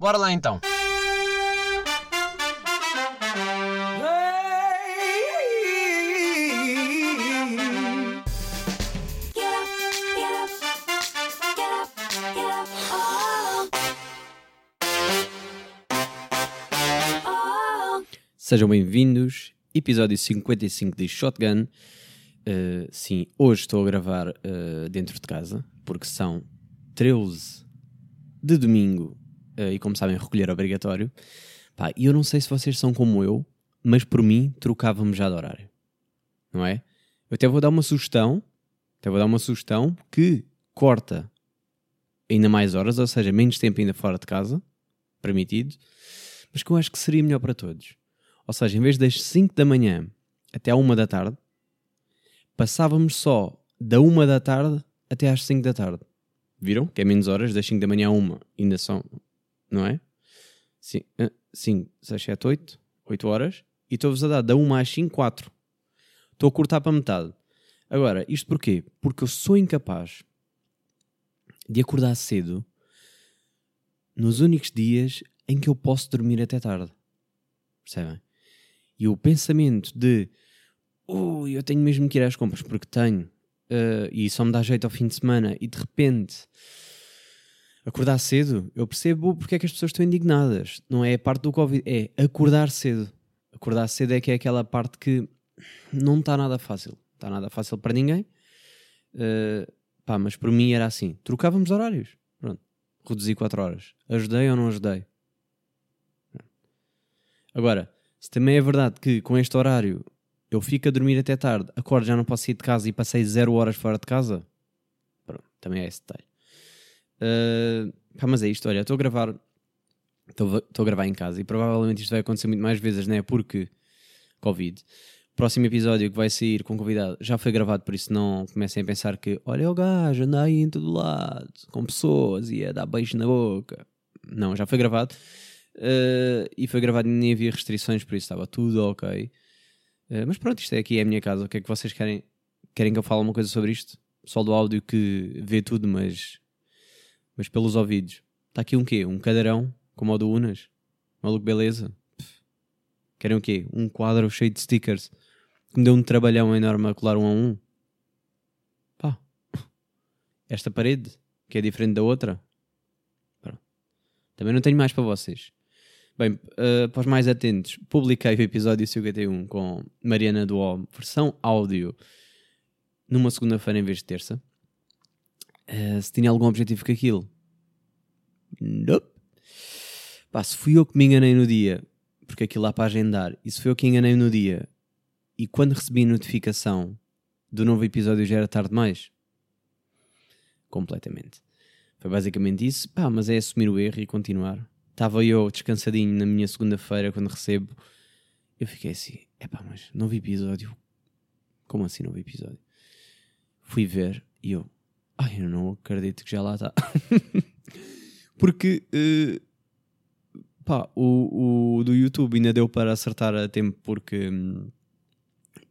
Bora lá então. Sejam bem-vindos, episódio 55 de Shotgun. Uh, sim, hoje estou a gravar uh, dentro de casa, porque são 13 de domingo e, como sabem, recolher obrigatório. Pá, eu não sei se vocês são como eu, mas por mim trocávamos já de horário, não é? Eu até vou dar uma sugestão, até vou dar uma sugestão que corta ainda mais horas, ou seja, menos tempo ainda fora de casa, permitido, mas que eu acho que seria melhor para todos. Ou seja, em vez das 5 da manhã até à 1 da tarde, passávamos só da 1 da tarde até às 5 da tarde. Viram? Que é menos horas, das 5 da manhã a 1 ainda são, não é? 5, 6, 7, 8, 8 horas. E estou-vos a dar da 1 às 5, 4. Estou a cortar para metade. Agora, isto porquê? Porque eu sou incapaz de acordar cedo nos únicos dias em que eu posso dormir até tarde. Percebem? E o pensamento de ui, eu tenho mesmo que ir às compras porque tenho eh, e só me dá jeito ao fim de semana e de repente acordar cedo, eu percebo porque é que as pessoas estão indignadas. Não é a parte do Covid, é acordar cedo. Acordar cedo é que é aquela parte que não está nada fácil. Está nada fácil para ninguém. Eh, pá, mas por mim era assim. Trocávamos horários. Pronto. Reduzi 4 horas. Ajudei ou não ajudei? Agora, se também é verdade que com este horário eu fico a dormir até tarde, acordo, já não posso sair de casa e passei 0 horas fora de casa, pronto, também é esse detalhe. Uh, pá, mas é isto, olha, estou a gravar, estou a gravar em casa e provavelmente isto vai acontecer muito mais vezes, né? Porque Covid. Próximo episódio que vai sair com convidado já foi gravado, por isso não comecem a pensar que olha o gajo, anda aí em todo lado, com pessoas e a dar beijo na boca. Não, já foi gravado. Uh, e foi gravado e nem havia restrições, por isso estava tudo ok. Uh, mas pronto, isto é aqui é a minha casa. O que é que vocês querem? Querem que eu fale uma coisa sobre isto? Pessoal do áudio que vê tudo, mas, mas pelos ouvidos. Está aqui um quê? Um cadeirão, como o do Unas? Maluco, beleza? Pff. Querem o quê? Um quadro cheio de stickers que me deu um trabalhão enorme a colar um a um. Pá. Esta parede, que é diferente da outra. Pronto. Também não tenho mais para vocês. Bem, uh, para os mais atentos, publiquei o episódio 51 com Mariana Duó, versão áudio, numa segunda-feira em vez de terça. Uh, se tinha algum objetivo com aquilo? Nope. Pá, se fui eu que me enganei no dia, porque aquilo lá para agendar, e se fui eu que enganei no dia, e quando recebi notificação do novo episódio já era tarde demais? Completamente. Foi basicamente isso. Pá, mas é assumir o erro e continuar. Estava eu descansadinho na minha segunda-feira quando recebo. Eu fiquei assim, epá, mas novo episódio? Como assim novo episódio? Fui ver e eu, ai, eu não acredito que já lá está. Porque, eh, pá, o, o do YouTube ainda deu para acertar a tempo porque,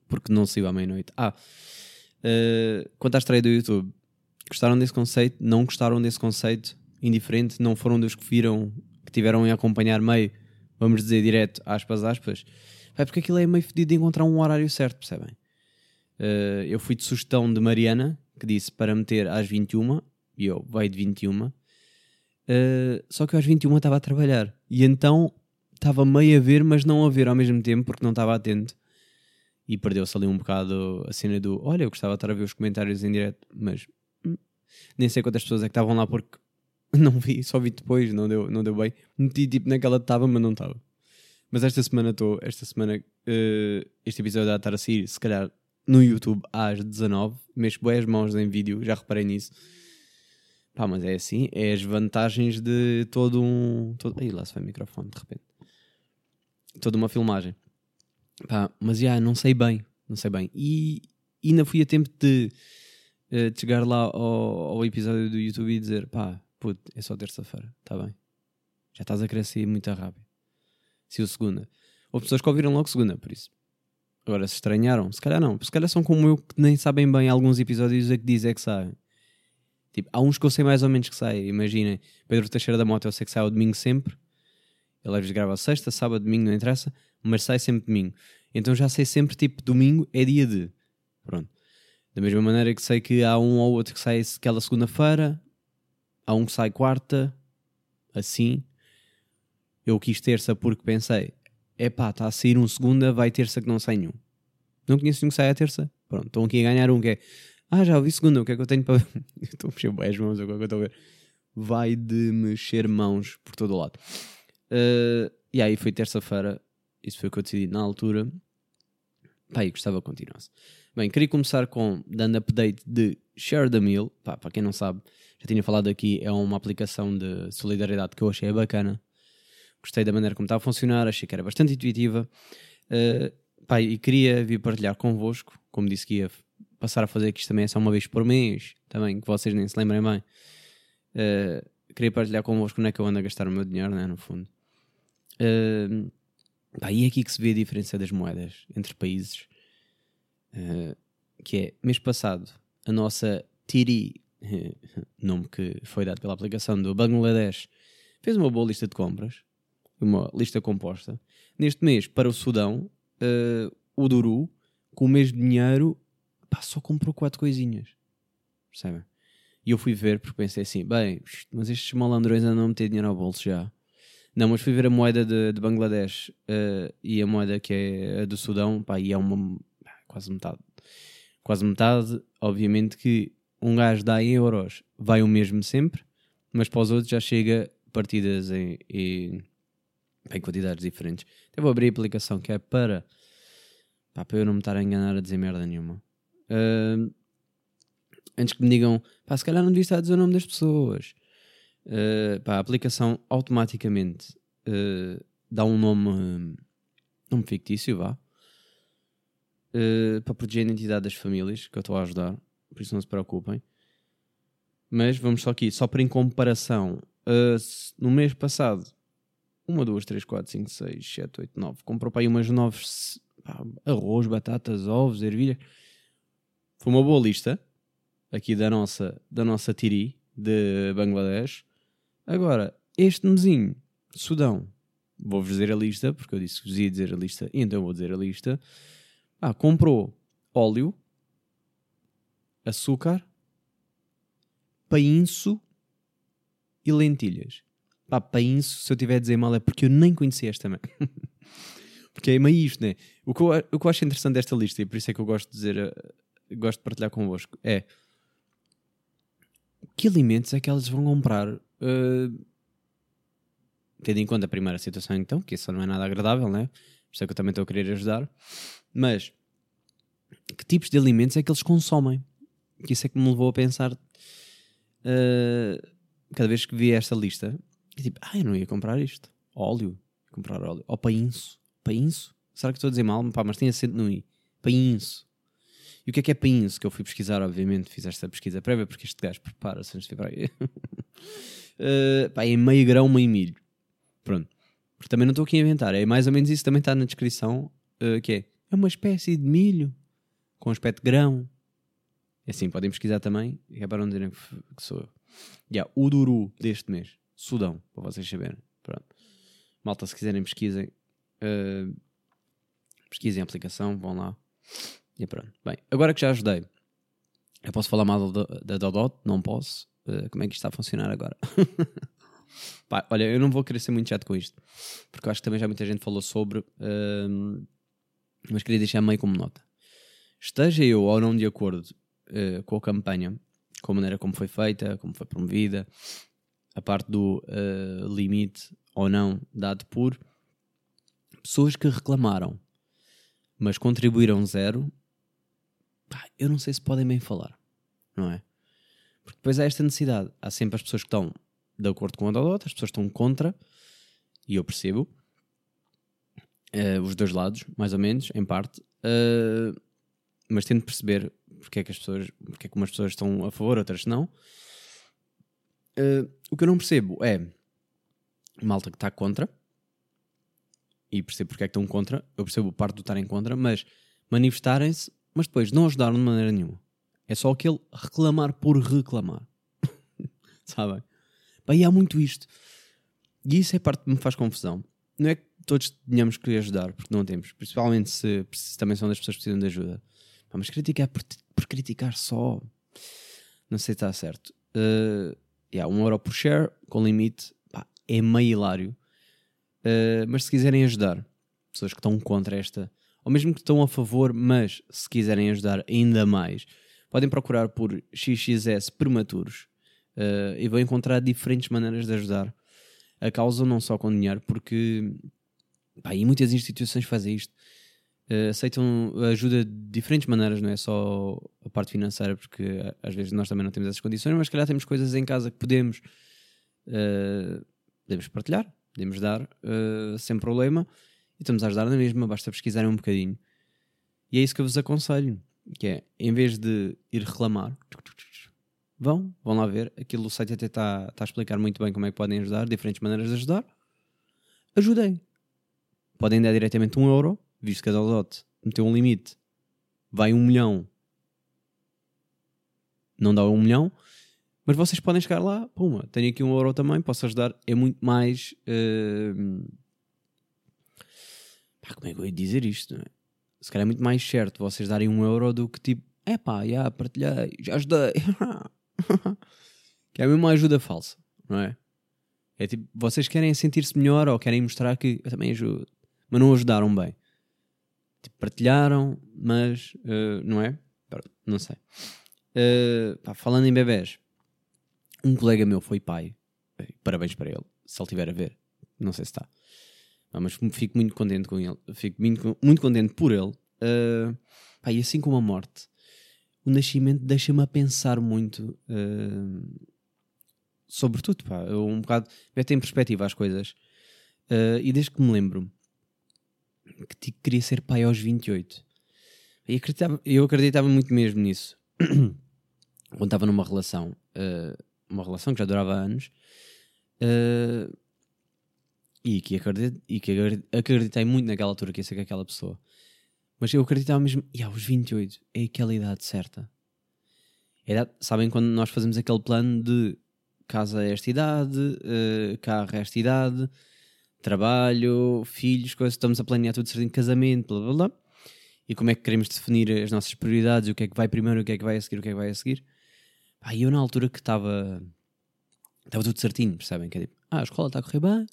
porque não saiu à meia-noite. Ah, eh, quanto à estreia do YouTube, gostaram desse conceito? Não gostaram desse conceito? Indiferente? Não foram dos que viram, que tiveram a acompanhar meio, vamos dizer direto, aspas, aspas? É porque aquilo é meio fedido de encontrar um horário certo, percebem? Eh, eu fui de sugestão de Mariana, que disse para meter às 21, e eu, vai de 21. Uh, só que eu às 21 estava a trabalhar. E então estava meio a ver, mas não a ver ao mesmo tempo, porque não estava atento. E perdeu-se ali um bocado a cena do olha, eu gostava de estar a ver os comentários em direto, mas hum, nem sei quantas pessoas é que estavam lá porque não vi, só vi depois, não deu, não deu bem. Meti tipo naquela estava, mas não estava. Mas esta semana estou, esta semana, eh, este episódio vai estar a sair, se calhar no YouTube às 19, mexo bem as mãos em vídeo, já reparei nisso. Pá, mas é assim, é as vantagens de todo um. Todo... Aí lá se foi o microfone de repente. Toda uma filmagem. Pá, mas já, não sei bem, não sei bem. E e ainda fui a tempo de, eh, de chegar lá ao, ao episódio do YouTube e dizer: pá, puto, é só terça-feira, está bem. Já estás a crescer muito rápido. Se o segunda. Houve pessoas que ouviram logo segunda, por isso. Agora, se estranharam, se calhar não. Se calhar são como eu que nem sabem bem alguns episódios a que diz é que sabem. Tipo, há uns que eu sei mais ou menos que sai. Imaginem, Pedro Teixeira da Mota, eu sei que sai ao domingo sempre. Ele às vezes grava sexta, sábado, domingo, não interessa, mas sai sempre domingo. Então já sei sempre, tipo, domingo é dia de. Pronto. Da mesma maneira que sei que há um ou outro que sai aquela segunda-feira, há um que sai quarta, assim. Eu quis terça porque pensei, epá, está a sair um segunda, vai terça que não sai nenhum. Não conheço nenhum que saia a terça. Pronto, estão aqui a ganhar um que é, ah, já ouvi segunda, o que é que eu tenho para ver? estou a mexer bem as mãos, agora que eu estou a ver. Vai de mexer mãos por todo o lado. Uh, e aí foi terça-feira, isso foi o que eu decidi na altura. Pá, e gostava que continuasse. Bem, queria começar com dando update de Share the Meal. Pá, para quem não sabe, já tinha falado aqui, é uma aplicação de solidariedade que eu achei bacana. Gostei da maneira como está a funcionar, achei que era bastante intuitiva. Uh, pá, e queria vir partilhar convosco, como disse que ia passar a fazer que isto também é só uma vez por mês, também, que vocês nem se lembrem bem. Uh, queria partilhar convosco como é que eu ando a gastar o meu dinheiro, né, no fundo. Uh, pá, e é aqui que se vê a diferença das moedas entre países. Uh, que é, mês passado, a nossa Tiri, nome que foi dado pela aplicação do Bangladesh, fez uma boa lista de compras, uma lista composta. Neste mês, para o Sudão, uh, o Duru, com o mesmo dinheiro, pá, só comprou quatro coisinhas. Percebem? E eu fui ver porque pensei assim, bem, mas estes malandrões andam a meter dinheiro ao bolso já. Não, mas fui ver a moeda de, de Bangladesh uh, e a moeda que é a do Sudão, pá, e é uma quase metade. Quase metade, obviamente que um gajo dá em euros, vai o mesmo sempre, mas para os outros já chega partidas em, em, em quantidades diferentes. Até vou abrir a aplicação que é para, pá, para eu não me estar a enganar a dizer merda nenhuma. Uh, antes que me digam, pá, se calhar não devia estar a dizer o nome das pessoas. Uh, pá, a aplicação automaticamente uh, dá um nome, nome fictício, vá, uh, para proteger a identidade das famílias que eu estou a ajudar, por isso não se preocupem. Mas vamos só aqui, só para em comparação, no mês passado, uma, duas, três, quatro, cinco, seis, sete, oito, nove, comprou para aí umas nove arroz, batatas, ovos, ervilhas. Foi uma boa lista aqui da nossa, da nossa Tiri de Bangladesh. Agora, este mesinho, Sudão, vou-vos dizer a lista, porque eu disse que vos ia dizer a lista, então vou dizer a lista. Ah, comprou óleo, açúcar, painço e lentilhas. Pá, painço, se eu tiver a dizer mal é porque eu nem conhecia esta também. porque é meio isto, né? O que, eu, o que eu acho interessante desta lista, e por isso é que eu gosto de dizer, uh, gosto de partilhar convosco, é que alimentos é que elas vão comprar? Uh, tendo em conta a primeira situação, então, que isso não é nada agradável, né? Por isso é que eu também estou a querer ajudar. Mas que tipos de alimentos é que eles consomem? Que isso é que me levou a pensar uh, cada vez que vi esta lista, e tipo, ah, eu não ia comprar isto. Óleo, comprar óleo. Ou painço. Painço? Será que estou a dizer mal? Pá, mas tem acento no i. Painço. E o que é que é painço? Que eu fui pesquisar, obviamente, fiz esta pesquisa prévia, porque este gajo prepara-se antes de vir para aí. uh, pá, é meio grão, meio milho. Pronto. Porque também não estou aqui a inventar. É mais ou menos isso, também está na descrição, uh, que é, é uma espécie de milho com aspecto grão. É assim, podem pesquisar também, é para não dizerem que sou eu. Yeah, o Duru deste mês, Sudão, para vocês saberem. Pronto. Malta, se quiserem pesquisem. Uh, pesquisem a aplicação, vão lá. E pronto. Bem, agora que já ajudei, eu posso falar mal da Dodot? Não posso. Uh, como é que isto está a funcionar agora? Pá, olha, eu não vou querer ser muito chato com isto, porque eu acho que também já muita gente falou sobre, uh, mas queria deixar meio como nota. Esteja eu ou não de acordo uh, com a campanha, com a maneira como foi feita, como foi promovida, a parte do uh, limite ou não dado por pessoas que reclamaram, mas contribuíram zero, pá, eu não sei se podem bem falar, não é? Porque depois há esta necessidade. Há sempre as pessoas que estão de acordo com a Dodot, as pessoas estão contra, e eu percebo. Uh, os dois lados, mais ou menos, em parte. Uh, mas tento perceber porque é que as pessoas, porque é que umas pessoas estão a favor, outras não. Uh, o que eu não percebo é malta que está contra, e percebo porque é que estão contra, eu percebo parte do estarem contra, mas manifestarem-se, mas depois não ajudaram de maneira nenhuma. É só aquele reclamar por reclamar. Sabem? E há muito isto. E isso é parte que me faz confusão. Não é que todos tenhamos que ajudar, porque não temos. Principalmente se, se também são das pessoas que precisam de ajuda. Mas criticar por, por criticar só. Não sei se está certo. Uh, yeah, um euro por share, com limite, pá, é meio hilário. Uh, mas se quiserem ajudar, pessoas que estão contra esta, ou mesmo que estão a favor, mas se quiserem ajudar ainda mais, podem procurar por XXS Prematuros uh, e vão encontrar diferentes maneiras de ajudar a causa, não só com dinheiro, porque pá, e muitas instituições fazem isto. Uh, aceitam ajuda de diferentes maneiras, não é só a parte financeira, porque uh, às vezes nós também não temos essas condições, mas se calhar temos coisas em casa que podemos, uh, podemos partilhar, podemos dar sem problema e estamos a ajudar na mesma, basta pesquisarem um bocadinho. E é isso que eu vos aconselho, que é, em vez de ir reclamar, vão, vão lá ver, aquilo o site até está tá a explicar muito bem como é que podem ajudar, diferentes maneiras de ajudar, ajudem. Podem dar diretamente um euro, visto Dot meteu um limite, vai um milhão, não dá um milhão, mas vocês podem chegar lá, puma, tenho aqui um euro também, posso ajudar, é muito mais... Uh, pá, como é que eu ia dizer isto? Não é? Se calhar é muito mais certo vocês darem um euro do que tipo, é pá, já partilhei, já ajudei. que é mesmo uma ajuda falsa, não é? É tipo, vocês querem sentir-se melhor ou querem mostrar que eu também ajudo, mas não ajudaram bem. Tipo, partilharam, mas uh, não é? Não sei. Uh, pá, falando em bebés, um colega meu foi pai. Parabéns para ele, se ele estiver a ver. Não sei se está. Mas fico muito contente com ele. Fico muito, muito contente por ele. Uh, pá, e assim como a morte, o nascimento deixa-me a pensar muito uh, sobre tudo. Pá. Um bocado mete em perspectiva as coisas. Uh, e desde que me lembro que queria ser pai aos 28, eu acreditava, eu acreditava muito mesmo nisso. Quando estava numa relação, uh, uma relação que já durava anos, e que, acreditei, e que acreditei muito naquela altura que ia ser com aquela pessoa. Mas eu acreditava mesmo, e aos 28 é aquela idade certa. É idade, sabem quando nós fazemos aquele plano de casa a esta idade, uh, carro a esta idade, trabalho, filhos, coisas, estamos a planear tudo certinho, casamento, blá blá blá. E como é que queremos definir as nossas prioridades, o que é que vai primeiro, o que é que vai a seguir, o que é que vai a seguir. Pá, eu na altura que estava estava tudo certinho, percebem? Que é tipo, ah, a escola está a correr bem,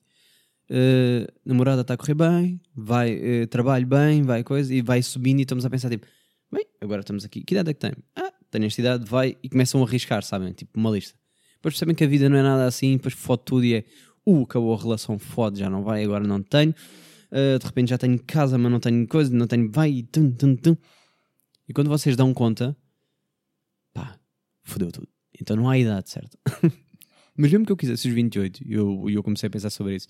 uh, namorada está a correr bem, vai, uh, trabalho bem, vai coisa, e vai subindo e estamos a pensar tipo, bem, agora estamos aqui, que idade é que tem? Ah, tenho esta idade, vai, e começam a arriscar, sabem? Tipo, uma lista. Depois percebem que a vida não é nada assim, depois fode tudo e é, uh, acabou a relação, fode, já não vai, agora não tenho. Uh, de repente já tenho casa, mas não tenho coisa, não tenho, vai, tum, tum, tum. E quando vocês dão conta, pá, fodeu tudo. Então não há idade certa. mas mesmo que eu quisesse os 28, e eu, eu comecei a pensar sobre isso,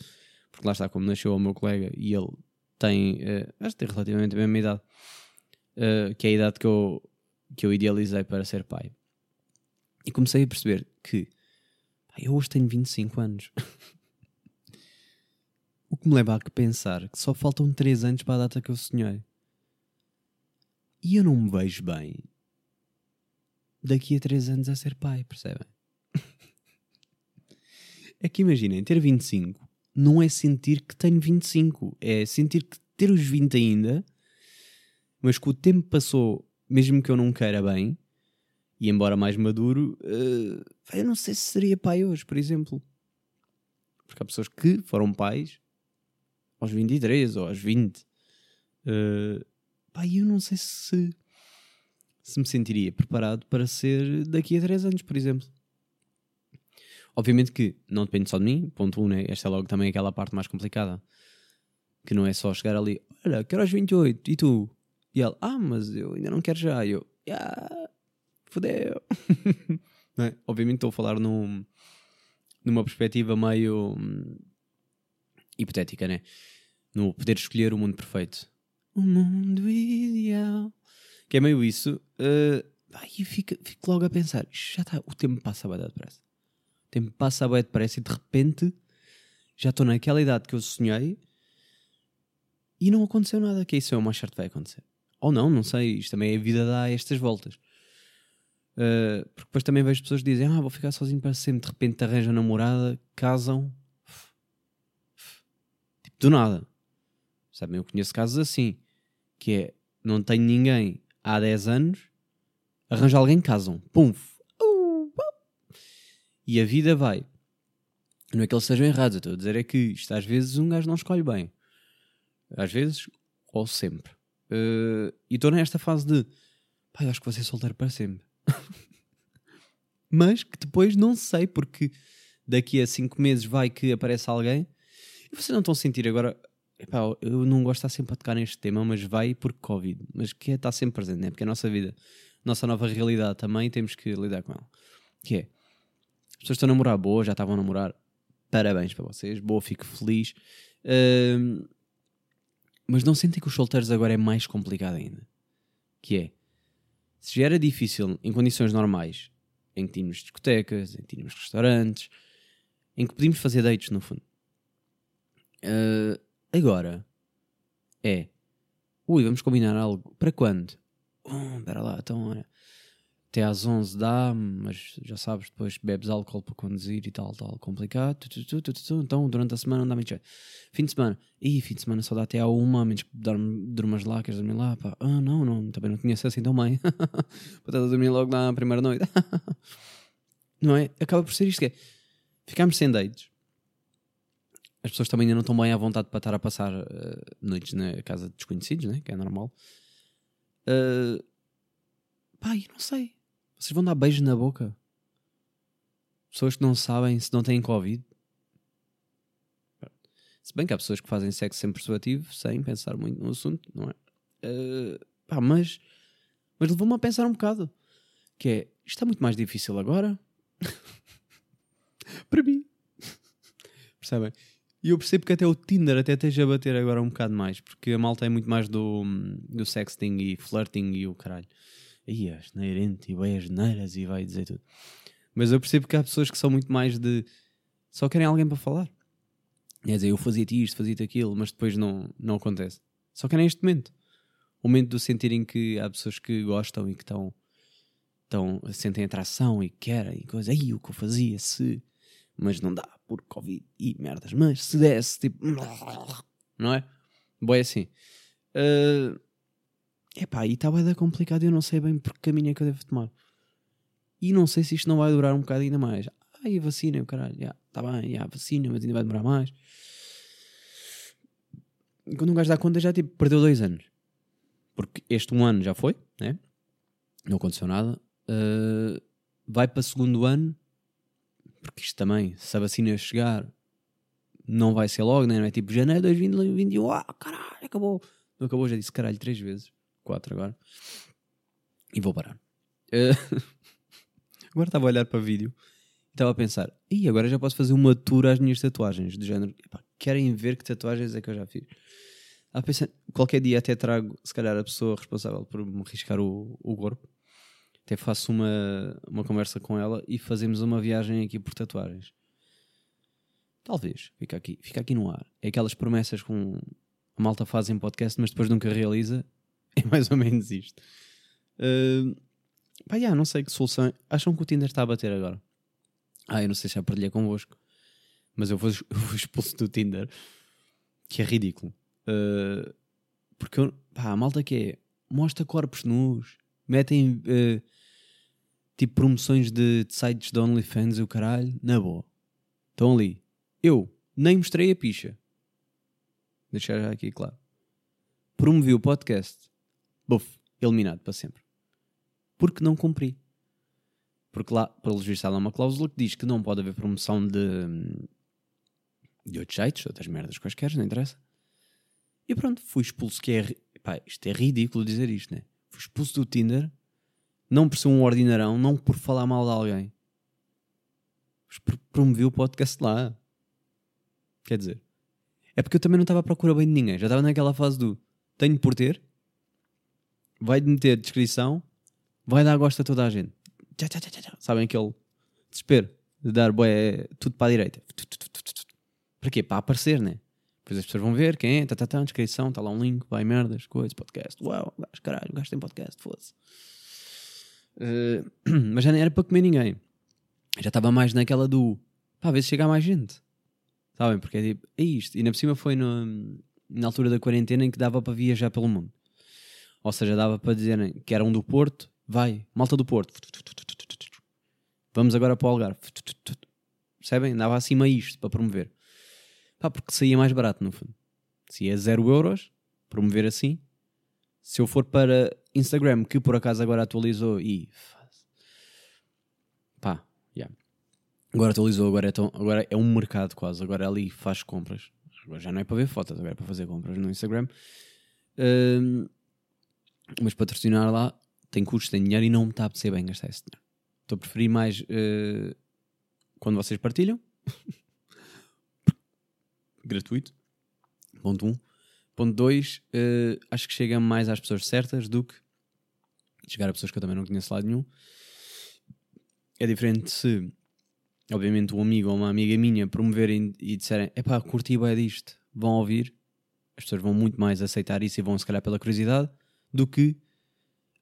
porque lá está, como nasceu o meu colega e ele tem, uh, acho que tem relativamente a mesma idade, uh, que é a idade que eu, que eu idealizei para ser pai. E comecei a perceber que pá, eu hoje tenho 25 anos. o que me leva a pensar que só faltam 3 anos para a data que eu sonhei. E eu não me vejo bem daqui a 3 anos a ser pai, percebem? é que imaginem, ter 25 não é sentir que tenho 25, é sentir que ter os 20 ainda, mas que o tempo passou, mesmo que eu não queira bem, e embora mais maduro, uh, eu não sei se seria pai hoje, por exemplo. Porque há pessoas que foram pais aos 23 ou aos 20. Uh, eh, pai, eu não sei se, se me sentiria preparado para ser daqui a 3 anos, por exemplo. Obviamente que não depende só de mim, ponto 1, um, né? esta é logo também aquela parte mais complicada. Que não é só chegar ali, olha, quero aos 28, e tu? E ele, ah, mas eu ainda não quero já. E eu, ah, fodeu. é? Obviamente estou a falar num, numa perspectiva meio hum, hipotética, né? No poder escolher o mundo perfeito. O mundo ideal. Que é meio isso. Uh, e fico, fico logo a pensar, já está, o tempo passa a depressa tempo passa bem depressa e de repente já estou naquela idade que eu sonhei e não aconteceu nada, que isso é o mais certo vai acontecer. Ou não, não sei, isto também é a vida dá estas voltas. Uh, porque depois também vejo pessoas que dizem: Ah, vou ficar sozinho para sempre. De repente arranjam namorada, casam. Do nada. Sabem? Eu conheço casos assim: que é, não tenho ninguém há 10 anos, arranja alguém, casam. Pum! Uh. E a vida vai. Não é que eles sejam errados, eu estou a dizer é que isto às vezes um gajo não escolhe bem. Às vezes, ou sempre. Uh, e estou nesta fase de pá, acho que vou ser solteiro para sempre. Mas que depois não sei, porque daqui a 5 meses vai que aparece alguém vocês não estão a sentir agora. Epá, eu não gosto de estar sempre a tocar neste tema, mas vai por Covid. Mas que é, está sempre presente, né? porque é a nossa vida, nossa nova realidade também temos que lidar com ela. Que é, as pessoas estão a namorar boa, já estavam a namorar, parabéns para vocês, boa, fico feliz. Ahm, mas não sentem que os solteiros agora é mais complicado ainda. Que é, se já era difícil em condições normais, em que tínhamos discotecas, em que tínhamos restaurantes, em que podíamos fazer dates no fundo. Ah, agora é, ui, vamos combinar algo. Para quando? Oh, espera lá, então olha, até às 11 dá, mas já sabes, depois bebes álcool para conduzir e tal, tal, complicado. Então durante a semana não dá muito jeito. Fim de semana, ih, fim de semana só dá até à uma, a menos que durmas lá, queres dormir lá, pá. Ah, não, não, também não tinha acesso então bem. para estar a dormir logo na primeira noite. não é? Acaba por ser isto que é. Ficámos sem dates. As pessoas também ainda não estão bem à vontade para estar a passar eh, noites na casa de desconhecidos, né? que é normal. Uh, não sei. Vocês vão dar beijos na boca? Pessoas que não sabem se não têm Covid? Se bem que há pessoas que fazem sexo sem preservativo, sem pensar muito no assunto, não é? Uh, pá, mas, mas levou-me a pensar um bocado. Que é, isto é muito mais difícil agora. Para mim. Percebem? E eu percebo que até o Tinder até esteja a bater agora um bocado mais, porque a malta é muito mais do, do sexting e flirting e o caralho. Aí, as neirente e vai as neiras e vai dizer tudo. Mas eu percebo que há pessoas que são muito mais de só querem alguém para falar. Quer dizer, eu fazia-te isto, fazia-te aquilo, mas depois não, não acontece. Só querem este momento. O momento do sentirem que há pessoas que gostam e que estão, estão sentem atração e querem e coisa. Aí o que eu fazia se. Mas não dá por Covid e merdas. Mas se desse, tipo. Não é? Boa, é assim. Uh, epá, e está bem complicado e eu não sei bem por que caminho é que eu devo tomar. E não sei se isto não vai durar um bocado ainda mais. Ai, a vacina, o caralho, já, está bem, já, a vacina, mas ainda vai demorar mais. E quando um gajo dá conta, já tipo, perdeu dois anos. Porque este um ano já foi, né? Não aconteceu nada. Uh, vai para segundo ano, porque isto também, se a vacina chegar, não vai ser logo, né? não é tipo janeiro de 2021, ah, caralho, acabou. Não acabou, já disse caralho três vezes, quatro agora. E vou parar. Uh, agora estava a olhar para o vídeo e estava a pensar, e agora já posso fazer uma tour às minhas tatuagens, do género, epá, querem ver que tatuagens é que eu já fiz? A pensar, qualquer dia até trago, se calhar, a pessoa responsável por me riscar o, o corpo. Até faço uma, uma conversa com ela e fazemos uma viagem aqui por tatuagens. Talvez, fica aqui, fica aqui no ar. É aquelas promessas com a malta faz em podcast, mas depois nunca realiza. É mais ou menos isto. Uh, pá, já, não sei que solução. Acham que o Tinder está a bater agora? Ah, eu não sei se já partilhei convosco, mas eu vou, eu vou expulso do Tinder, que é ridículo. Uh, porque eu, pá, a malta que é mostra corpos nus, metem uh, tipo promoções de, de sites de OnlyFans e o caralho, na boa. Estão ali. Eu nem mostrei a picha. Deixar já aqui claro. Promovi o podcast. Buf, eliminado para sempre. Porque não cumpri. Porque lá, pelos vistos, há uma cláusula que diz que não pode haver promoção de, de outros sites, outras merdas quaisquer, não interessa. E pronto, fui expulso, que é... Pá, isto é ridículo dizer isto, né? Fui expulso do Tinder, não por ser um ordinarão, não por falar mal de alguém. Mas por promovi o podcast lá. Quer dizer, é porque eu também não estava à procura bem de ninguém. Já estava naquela fase do tenho por ter, vai meter descrição, vai dar gosto a toda a gente. Tchá, tchá, tchá, tchá. Sabem aquele desespero de dar bué, tudo para a direita. Para quê? Para aparecer, né? Depois as pessoas vão ver quem é, tá, tá, tá, descrição, está lá um link, vai merdas, coisas, podcast. Uau, caralho, tem podcast, foda-se. Eh, mas já nem era para comer ninguém. Já estava mais naquela do pá, ver se chega mais gente. Sabem? Porque é tipo, é isto. E ainda por cima foi no- na altura da quarentena em que dava para viajar pelo mundo. Ou seja, dava para dizerem que eram do Porto, vai, malta do Porto. Vamos agora para o Algarve. Percebem? Dava acima isto para promover. Pá, porque saía mais barato no fundo. Se é 0 euros, promover assim. Se eu for para Instagram, que por acaso agora atualizou e. Pá, yeah. Agora atualizou, agora é, tão- agora é um mercado quase. Agora ali faz compras. Agora já não é para ver fotos, agora é para fazer compras no Instagram. Ahm, mas patrocinar lá tem custos, tem dinheiro e não me está a apetecer bem gastar esse dinheiro. Estou a preferir mais eh, quando vocês partilham. Gratuito. Ponto 1. Um. Ponto 2. acho que chega mais às pessoas certas do que chegar a pessoas que eu também não conheço lado nenhum. É diferente se, obviamente, um amigo ou uma amiga minha promoverem e disserem: epá, curti bem disto, vão ouvir. As pessoas vão muito mais aceitar isso e vão, se calhar, pela curiosidade, do que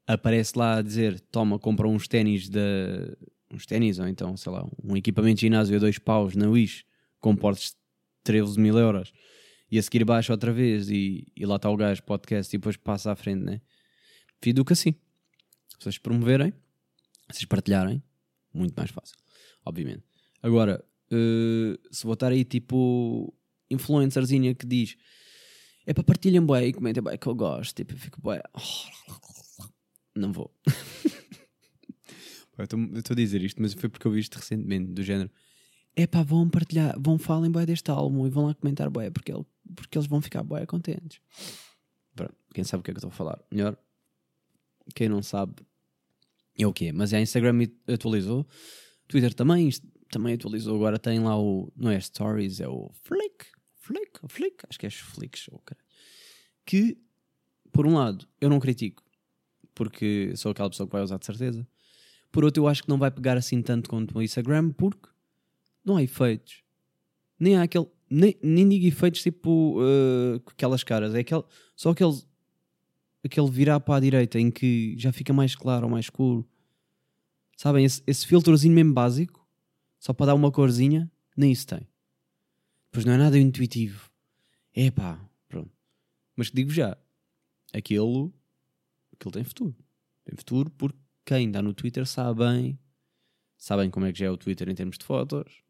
aparece lá a dizer: toma, compra uns ténis da. uns ténis, ou então, sei lá, um equipamento de ginásio a dois paus na Wish, com portes de 13 mil euros, e a seguir baixa outra vez, e, e lá está o gajo, podcast, e depois passa à frente, né? Que assim. Vocês promoverem, vocês partilharem, muito mais fácil, obviamente. Agora, eh, se botar aí tipo influencerzinha que diz é para partilhem bué e comentem bué que eu gosto, tipo, eu fico bué. Não vou. Eu estou a dizer isto, mas foi porque eu vi isto recentemente, do género. É pá, vão partilhar, vão falem bué deste álbum e vão lá comentar bué, porque, ele, porque eles vão ficar bué contentes. Pronto, quem sabe o que é que eu estou a falar? Melhor, quem não sabe, é o que é. Mas a Instagram atualizou, Twitter também, também atualizou. Agora tem lá o, não é Stories, é o Flick, Flick, Flick, acho que é Flicks, ou caralho. Que, por um lado, eu não critico, porque sou aquela pessoa que vai usar de certeza. Por outro, eu acho que não vai pegar assim tanto quanto o Instagram, porque não há efeitos. Nem há aquele. Nem, nem digo efeitos tipo uh, aquelas caras, é aquele, só aquele, aquele virar para a direita em que já fica mais claro ou mais escuro. Sabem? Esse, esse filtrozinho mesmo básico, só para dar uma corzinha, nem isso tem. Pois não é nada intuitivo. É pá, pronto. Mas digo já, aquilo, aquilo tem futuro. Tem futuro porque quem dá no Twitter sabe bem, sabem como é que já é o Twitter em termos de fotos.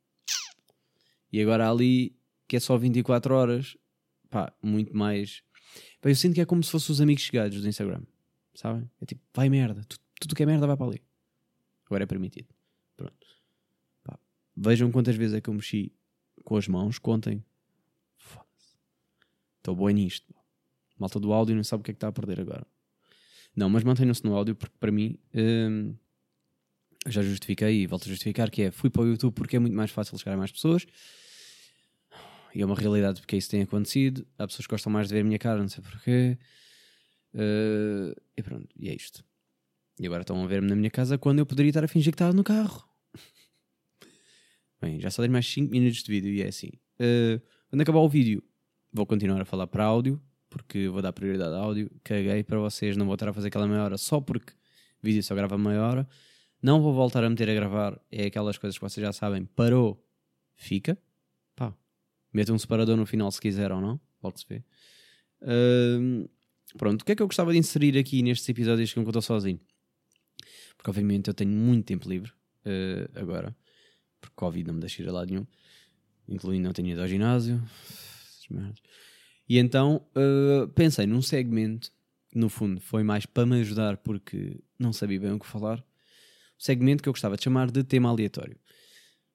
E agora ali, que é só 24 horas, pá, muito mais. Eu sinto que é como se fossem os amigos chegados do Instagram, sabem? É tipo, vai merda, Tu- tudo que é merda vai para ali. Agora é permitido. Pronto. Pá, vejam quantas vezes é que eu mexi com as mãos, contem. Foda-se. Estou bom nisto. Malta do áudio não sabe o que é que está a perder agora. Não, mas mantenham-se no áudio porque para mim hum, já justifiquei e volto a justificar que é fui para o YouTube porque é muito mais fácil chegar a mais pessoas. E é uma realidade porque isso tem acontecido. Há pessoas que gostam mais de ver a minha cara, não sei porquê. Uh, e pronto, e é isto. E agora estão a ver-me na minha casa quando eu poderia estar a fingir que estava no carro. Bem, já só tenho mais 5 minutos de vídeo e é assim. Uh, quando acabar o vídeo, vou continuar a falar para áudio, porque vou dar prioridade a áudio. Caguei para vocês, não vou estar a fazer aquela meia hora só porque vídeo só grava meia hora. Não vou voltar a meter a gravar, é aquelas coisas que vocês já sabem. Parou, fica. Pá, meta um separador no final se quiser ou não, logo se vê. Ahm, pronto, o que é que eu gostava de inserir aqui nestes episódios que eu estou sozinho? Porque obviamente eu tenho muito tempo livre eh, agora, porque Covid não me deixa ir a lado nenhum, incluindo não tenho ido ao ginásio. E então eh, pensei num segmento, no fundo foi mais para me ajudar porque não sabia bem o que falar. O segmento que eu gostava de chamar de tema aleatório.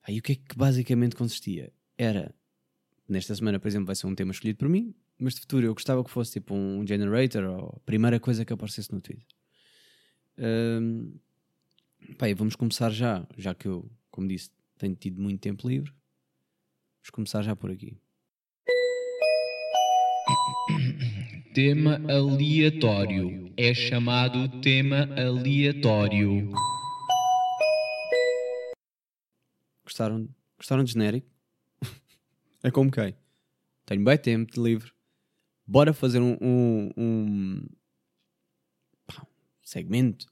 Aí o que é que basicamente consistia? Era, nesta semana, por exemplo, vai ser um tema escolhido por mim, mas de futuro eu gostava que fosse tipo um generator ou a primeira coisa que aparecesse no Twitter. Ahm, pá, vamos começar já, já que eu, como disse, tenho tido muito tempo livre. Vamos começar já por aqui. Tema aleatório. É chamado tema aleatório. Gostaram, gostaram de genérico? É como quem? Tenho bem tempo de livre. Bora fazer um, um, um- segmento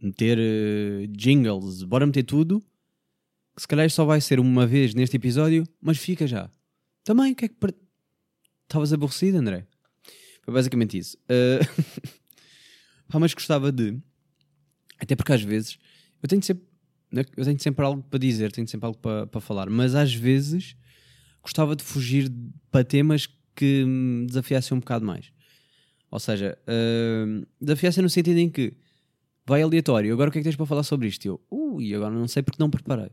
meter eh, jingles, bora meter tudo, que se calhar só vai ser uma vez neste episódio, mas fica já. Também, o que é que. per- Estavas aborrecido, André? Foi basicamente isso. Pá, mas gostava de. Até porque às vezes eu tenho sempre, eu tenho sempre algo para dizer, tenho sempre algo para, para falar, mas às vezes gostava de fugir para temas que me desafiassem um bocado mais. Ou seja, uh, desafiassem no sentido em que vai aleatório, agora o que é que tens para falar sobre isto? E eu, ui, agora não sei porque não preparei.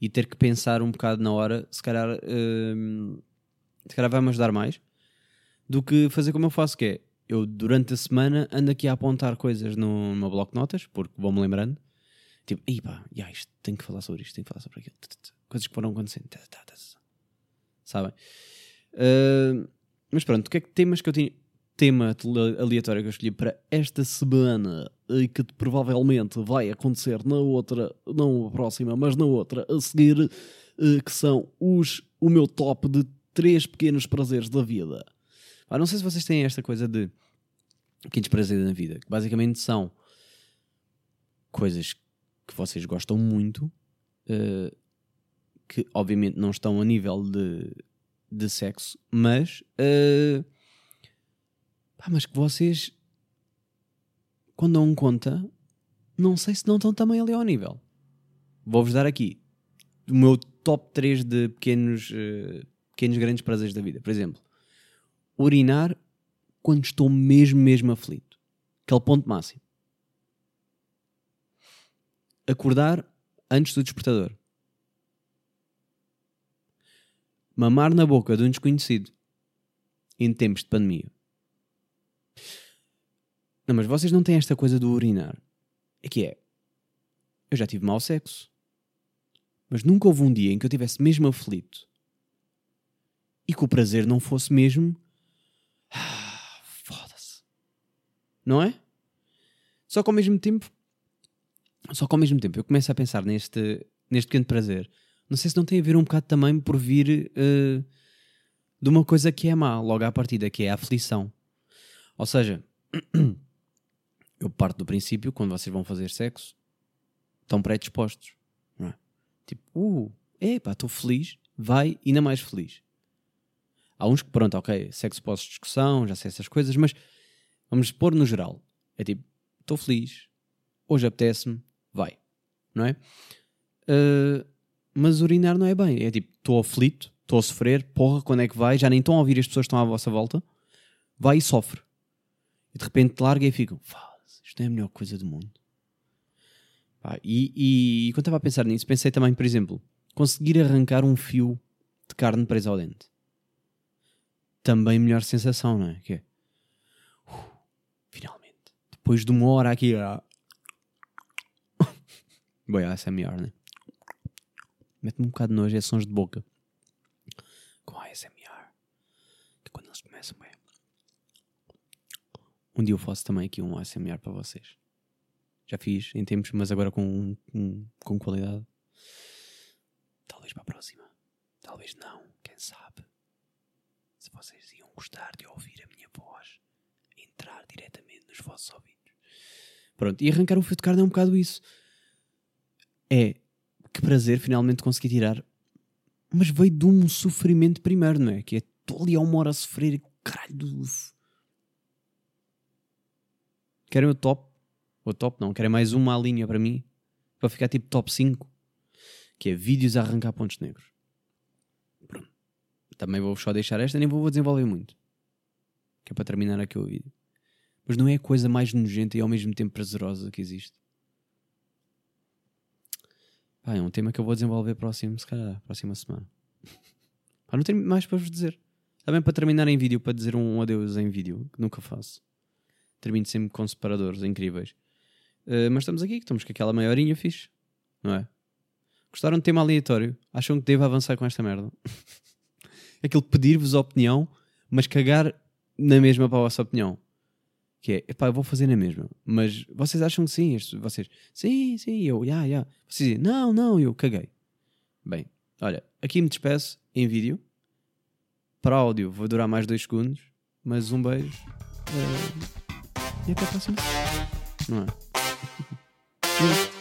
E ter que pensar um bocado na hora, se calhar, uh, se calhar vai-me ajudar mais do que fazer como eu faço, que é eu durante a semana ando aqui a apontar coisas no, meu bloco de notas, porque vou-me lembrando. Tipo, ei pá, isto, tenho que falar sobre isto, tenho que falar sobre aquilo. Coisas que foram acontecendo. Sabem? Uh, mas pronto, o que é que temas que eu tinha? Tema aleatório que eu escolhi para esta semana e que provavelmente vai acontecer na outra, não a próxima, mas na outra a seguir, eh, que são os, o meu top de três pequenos prazeres da vida. Pá, não sei se vocês têm esta coisa de pequenos prazeres na vida, que basicamente são coisas que vocês gostam muito, eh, que obviamente não estão a nível de, de sexo, mas, eh, pá, mas que vocês, quando dão conta, não sei se não estão também ali ao nível. Vou-vos dar aqui o meu top 3 de pequenos, eh, pequenos grandes prazeres da vida. Por exemplo, urinar quando estou mesmo, mesmo aflito. Aquele ponto máximo. Acordar antes do despertador. Mamar na boca de um desconhecido em tempos de pandemia. Não, mas vocês não têm esta coisa do urinar. É que é. Eu já tive mau sexo. Mas nunca houve um dia em que eu estivesse mesmo aflito e que o prazer não fosse mesmo. Ah, Foda-se. Não é? Só que ao mesmo tempo. Só que ao mesmo tempo eu começo a pensar neste, neste pequeno prazer. Não sei se não tem a ver um bocado também por vir eh, de uma coisa que é má logo à partida, que é a aflição. Ou seja, eu parto do princípio, quando vocês vão fazer sexo, estão predispostos. Não é? Tipo, uh, epá, estou feliz, vai ainda mais feliz. Há uns que, pronto, ok, sexo pós-discussão, já sei essas coisas, mas vamos pôr no geral. É tipo, estou feliz, hoje apetece-me, vai. Não é? Uh, mas urinar não é bem. É tipo, estou aflito, estou a sofrer, porra, quando é que vai? Já nem estão a ouvir as pessoas que estão à vossa volta. Vai e sofre. E de repente larga e fica, "Foda-se, isto é a melhor coisa do mundo. Pá, e, e- e quando estava a pensar nisso, pensei também, por exemplo, conseguir arrancar um fio de carne presa ao dente. Também melhor sensação, não é? Que é, "Uf, finalmente, depois de uma hora aqui, ah, Bem, ASMR, né? Mete-me um bocado de nojo, é sons de boca. Com ASMR. Que quando eles começam, é. Um dia eu faço também aqui um ASMR para vocês. Já fiz em tempos, mas agora com, com, com qualidade. Talvez para a próxima. Talvez não, quem sabe. Se vocês iam gostar de ouvir a minha voz entrar diretamente nos vossos ouvidos. Pronto, e arrancar um fio de carne é um bocado isso. É que prazer finalmente consegui tirar, mas veio de um sofrimento primeiro, não é? Que é estou ali a uma hora a sofrer e caralho do. Querem o top? O top não, querem mais uma linha para mim, para ficar tipo top 5, que é vídeos a arrancar pontos negros. Pronto. Também vou só deixar esta, nem vou desenvolver muito. Que é para terminar aqui o vídeo. Mas não é a coisa mais nojenta e ao mesmo tempo prazerosa que existe. Pá, é um tema que eu vou desenvolver próximo, se calhar, próxima semana. Pá, não tenho mais para vos dizer. Também para terminar em vídeo, para dizer um adeus em vídeo, que nunca faço. Termino sempre com separadores incríveis. Uh, mas estamos aqui, estamos com aquela meia horinha fixe, não é? Gostaram de tema aleatório? Acham que devo avançar com esta merda? Aquilo de pedir-vos opinião, mas cagar na mesma para a vossa opinião. Que é, epá, eu vou fazer na mesma. Mas vocês acham que sim? Vocês, sim, sim, eu, já, já. Vocês dizem, não, não, eu caguei. Bem, olha, aqui me despeço em vídeo. Para áudio vou durar mais dois segundos. Mas um beijo. eh, e até a próxima. Não é?